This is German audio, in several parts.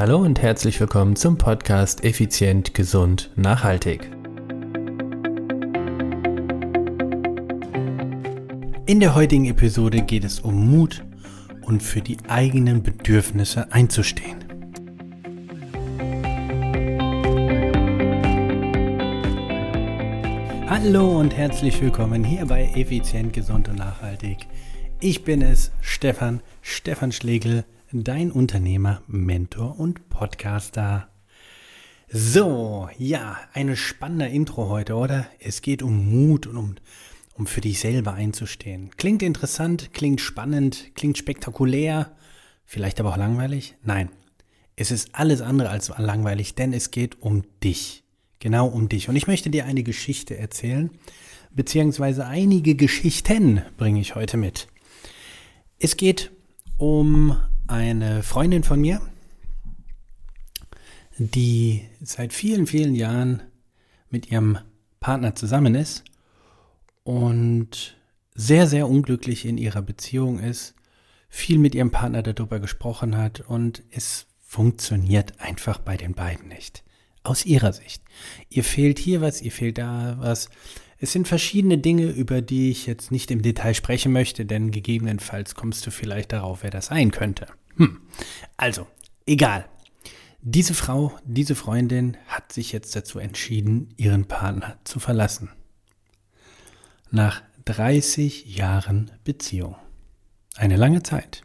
Hallo und herzlich willkommen zum Podcast Effizient, Gesund, Nachhaltig. In der heutigen Episode geht es um Mut und für die eigenen Bedürfnisse einzustehen. Hallo und herzlich willkommen hier bei Effizient, Gesund und Nachhaltig. Ich bin es, Stefan, Stefan Schlegel, dein Unternehmer, Mentor und Podcaster. So, ja, eine spannende Intro heute, oder? Es geht um Mut und um, um für dich selber einzustehen. Klingt interessant, klingt spannend, klingt spektakulär, vielleicht aber auch langweilig? Nein, es ist alles andere als langweilig, denn es geht um dich. Genau um dich. Und ich möchte dir eine Geschichte erzählen, beziehungsweise einige Geschichten bringe ich heute mit. Es geht um eine Freundin von mir, die seit vielen, vielen Jahren mit ihrem Partner zusammen ist und sehr, sehr unglücklich in ihrer Beziehung ist, viel mit ihrem Partner darüber gesprochen hat und es funktioniert einfach bei den beiden nicht. Aus ihrer Sicht. Ihr fehlt hier was, ihr fehlt da was. Es sind verschiedene Dinge, über die ich jetzt nicht im Detail sprechen möchte, denn gegebenenfalls kommst du vielleicht darauf, wer das sein könnte. Hm. Also, egal. Diese Frau, diese Freundin hat sich jetzt dazu entschieden, ihren Partner zu verlassen. Nach 30 Jahren Beziehung. Eine lange Zeit.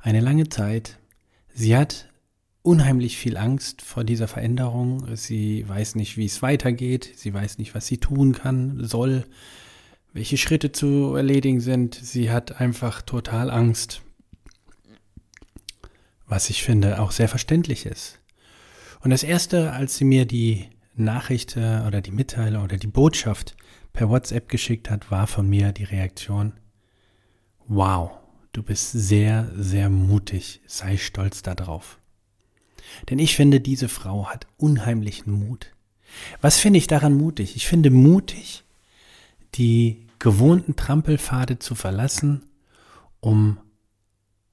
Eine lange Zeit. Sie hat unheimlich viel Angst vor dieser Veränderung. Sie weiß nicht, wie es weitergeht. Sie weiß nicht, was sie tun kann, soll, welche Schritte zu erledigen sind. Sie hat einfach total Angst was ich finde auch sehr verständlich ist. Und das Erste, als sie mir die Nachricht oder die Mitteilung oder die Botschaft per WhatsApp geschickt hat, war von mir die Reaktion, wow, du bist sehr, sehr mutig, sei stolz darauf. Denn ich finde, diese Frau hat unheimlichen Mut. Was finde ich daran mutig? Ich finde mutig, die gewohnten Trampelpfade zu verlassen, um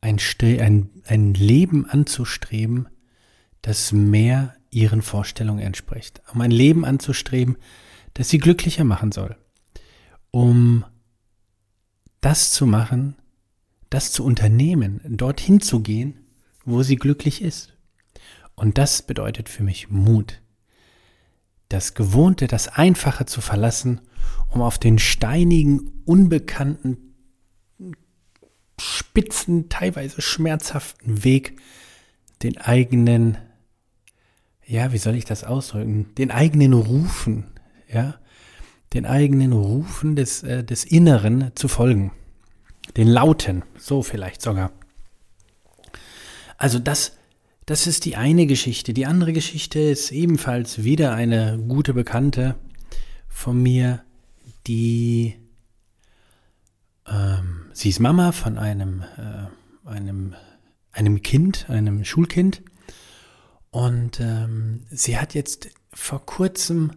ein, ein, ein Leben anzustreben, das mehr ihren Vorstellungen entspricht. Um ein Leben anzustreben, das sie glücklicher machen soll. Um das zu machen, das zu unternehmen, dorthin zu gehen, wo sie glücklich ist. Und das bedeutet für mich Mut. Das Gewohnte, das Einfache zu verlassen, um auf den steinigen, unbekannten spitzen, teilweise schmerzhaften Weg den eigenen, ja, wie soll ich das ausdrücken, den eigenen Rufen, ja, den eigenen Rufen des, äh, des Inneren zu folgen. Den Lauten, so vielleicht sogar. Also das, das ist die eine Geschichte. Die andere Geschichte ist ebenfalls wieder eine gute Bekannte von mir, die ähm, sie ist Mama von einem, äh, einem, einem Kind, einem Schulkind. Und ähm, sie hat jetzt vor kurzem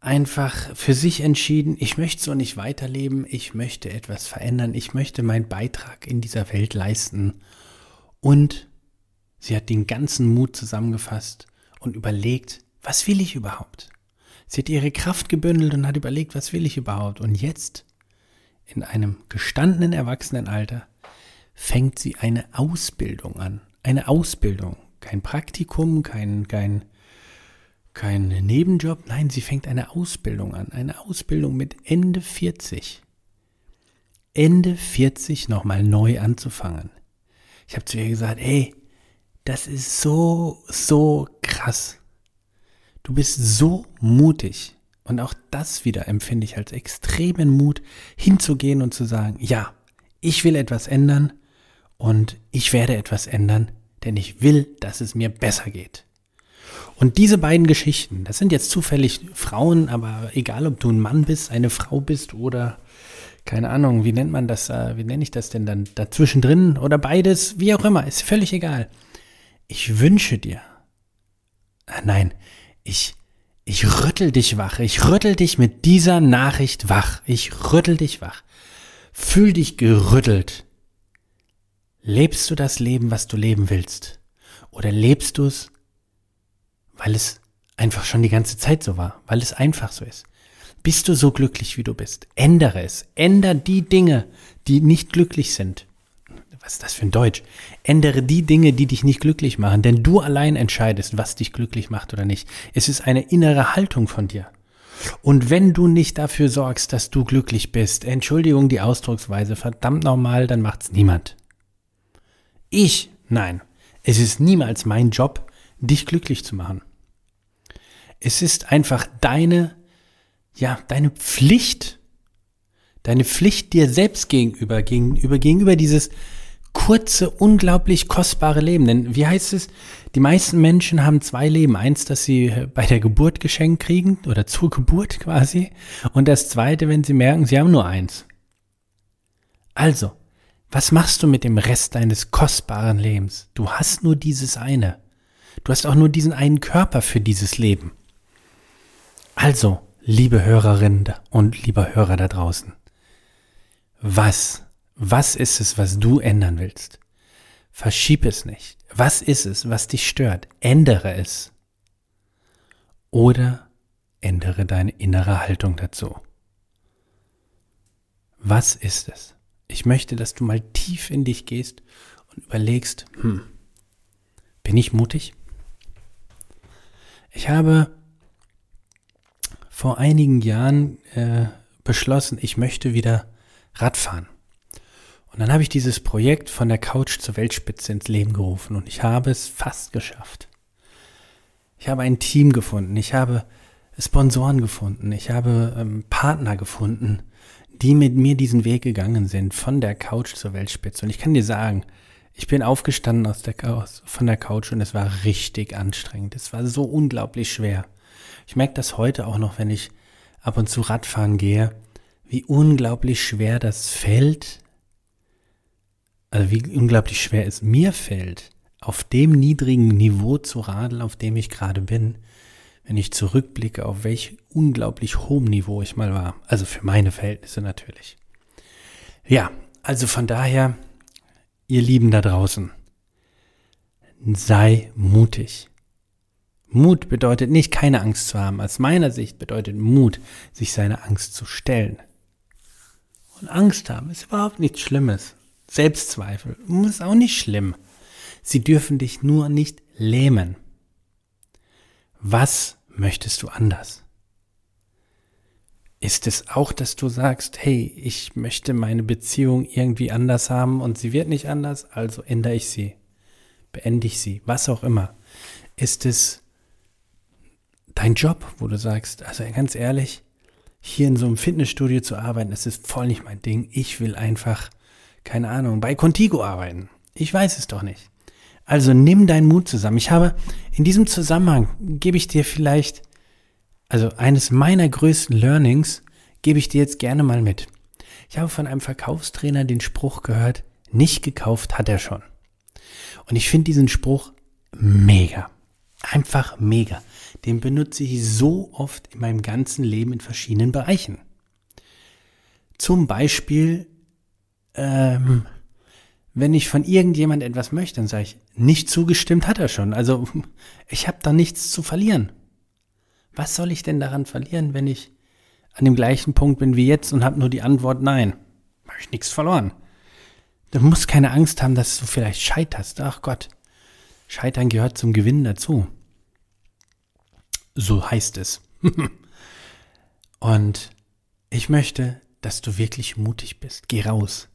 einfach für sich entschieden, ich möchte so nicht weiterleben, ich möchte etwas verändern, ich möchte meinen Beitrag in dieser Welt leisten. Und sie hat den ganzen Mut zusammengefasst und überlegt, was will ich überhaupt? Sie hat ihre Kraft gebündelt und hat überlegt, was will ich überhaupt? Und jetzt in einem gestandenen Erwachsenenalter fängt sie eine Ausbildung an. Eine Ausbildung. Kein Praktikum, kein, kein, kein Nebenjob. Nein, sie fängt eine Ausbildung an. Eine Ausbildung mit Ende 40. Ende 40 nochmal neu anzufangen. Ich habe zu ihr gesagt, ey, das ist so, so krass. Du bist so mutig. Und auch das wieder empfinde ich als extremen Mut, hinzugehen und zu sagen, ja, ich will etwas ändern und ich werde etwas ändern, denn ich will, dass es mir besser geht. Und diese beiden Geschichten, das sind jetzt zufällig Frauen, aber egal, ob du ein Mann bist, eine Frau bist oder keine Ahnung, wie nennt man das, äh, wie nenne ich das denn dann dazwischen drin oder beides, wie auch immer, ist völlig egal. Ich wünsche dir, äh, nein, ich ich rüttel dich wach. Ich rüttel dich mit dieser Nachricht wach. Ich rüttel dich wach. Fühl dich gerüttelt. Lebst du das Leben, was du leben willst? Oder lebst du es, weil es einfach schon die ganze Zeit so war, weil es einfach so ist? Bist du so glücklich, wie du bist? Ändere es. Ändere die Dinge, die nicht glücklich sind. Was ist das für ein Deutsch? Ändere die Dinge, die dich nicht glücklich machen, denn du allein entscheidest, was dich glücklich macht oder nicht. Es ist eine innere Haltung von dir. Und wenn du nicht dafür sorgst, dass du glücklich bist, Entschuldigung die Ausdrucksweise, verdammt nochmal, dann macht's niemand. Ich? Nein. Es ist niemals mein Job, dich glücklich zu machen. Es ist einfach deine, ja, deine Pflicht, deine Pflicht dir selbst gegenüber, gegenüber, gegenüber dieses kurze, unglaublich kostbare Leben. Denn wie heißt es, die meisten Menschen haben zwei Leben. Eins, das sie bei der Geburt geschenkt kriegen oder zur Geburt quasi. Und das zweite, wenn sie merken, sie haben nur eins. Also, was machst du mit dem Rest deines kostbaren Lebens? Du hast nur dieses eine. Du hast auch nur diesen einen Körper für dieses Leben. Also, liebe Hörerinnen und lieber Hörer da draußen, was was ist es, was du ändern willst? Verschieb es nicht. Was ist es, was dich stört? Ändere es. Oder ändere deine innere Haltung dazu. Was ist es? Ich möchte, dass du mal tief in dich gehst und überlegst, hm, bin ich mutig? Ich habe vor einigen Jahren äh, beschlossen, ich möchte wieder Radfahren. Und dann habe ich dieses Projekt von der Couch zur Weltspitze ins Leben gerufen und ich habe es fast geschafft. Ich habe ein Team gefunden, ich habe Sponsoren gefunden, ich habe ähm, Partner gefunden, die mit mir diesen Weg gegangen sind, von der Couch zur Weltspitze. Und ich kann dir sagen, ich bin aufgestanden aus der, aus, von der Couch und es war richtig anstrengend. Es war so unglaublich schwer. Ich merke das heute auch noch, wenn ich ab und zu Radfahren gehe, wie unglaublich schwer das fällt, also wie unglaublich schwer es mir fällt, auf dem niedrigen Niveau zu radeln, auf dem ich gerade bin, wenn ich zurückblicke, auf welch unglaublich hohem Niveau ich mal war. Also für meine Verhältnisse natürlich. Ja, also von daher, ihr Lieben da draußen, sei mutig. Mut bedeutet nicht keine Angst zu haben. Aus meiner Sicht bedeutet Mut, sich seine Angst zu stellen. Und Angst haben ist überhaupt nichts Schlimmes. Selbstzweifel. Ist auch nicht schlimm. Sie dürfen dich nur nicht lähmen. Was möchtest du anders? Ist es auch, dass du sagst, hey, ich möchte meine Beziehung irgendwie anders haben und sie wird nicht anders, also ändere ich sie, beende ich sie, was auch immer. Ist es dein Job, wo du sagst, also ganz ehrlich, hier in so einem Fitnessstudio zu arbeiten, das ist voll nicht mein Ding. Ich will einfach keine Ahnung, bei Contigo arbeiten. Ich weiß es doch nicht. Also nimm deinen Mut zusammen. Ich habe in diesem Zusammenhang gebe ich dir vielleicht, also eines meiner größten Learnings gebe ich dir jetzt gerne mal mit. Ich habe von einem Verkaufstrainer den Spruch gehört, nicht gekauft hat er schon. Und ich finde diesen Spruch mega. Einfach mega. Den benutze ich so oft in meinem ganzen Leben in verschiedenen Bereichen. Zum Beispiel ähm, wenn ich von irgendjemand etwas möchte, dann sage ich, nicht zugestimmt hat er schon. Also ich habe da nichts zu verlieren. Was soll ich denn daran verlieren, wenn ich an dem gleichen Punkt bin wie jetzt und habe nur die Antwort Nein? Habe ich nichts verloren. Du musst keine Angst haben, dass du vielleicht scheiterst. Ach Gott, Scheitern gehört zum Gewinnen dazu. So heißt es. und ich möchte, dass du wirklich mutig bist. Geh raus.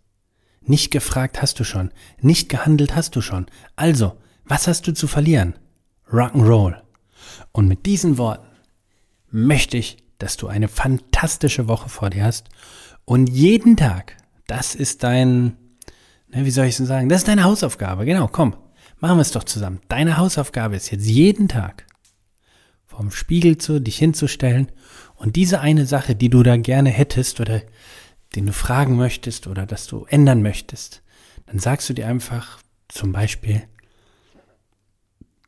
Nicht gefragt hast du schon, nicht gehandelt hast du schon. Also, was hast du zu verlieren? Rock'n'Roll. Und mit diesen Worten möchte ich, dass du eine fantastische Woche vor dir hast und jeden Tag, das ist dein, ne, wie soll ich es sagen, das ist deine Hausaufgabe. Genau, komm, machen wir es doch zusammen. Deine Hausaufgabe ist jetzt jeden Tag vorm Spiegel zu dich hinzustellen und diese eine Sache, die du da gerne hättest oder den du fragen möchtest oder dass du ändern möchtest, dann sagst du dir einfach zum Beispiel,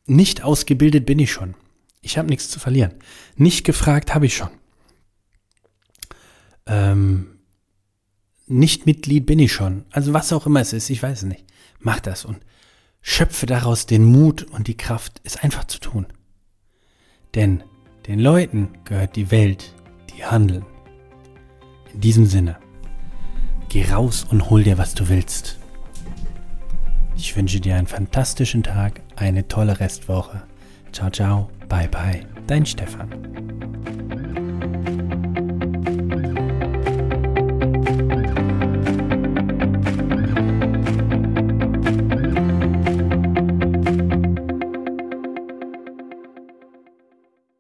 nicht ausgebildet bin ich schon. Ich habe nichts zu verlieren. Nicht gefragt habe ich schon. Ähm, nicht Mitglied bin ich schon. Also was auch immer es ist, ich weiß es nicht. Mach das und schöpfe daraus den Mut und die Kraft, es einfach zu tun. Denn den Leuten gehört die Welt, die handeln. In diesem Sinne, geh raus und hol dir, was du willst. Ich wünsche dir einen fantastischen Tag, eine tolle Restwoche. Ciao, ciao, bye, bye, dein Stefan.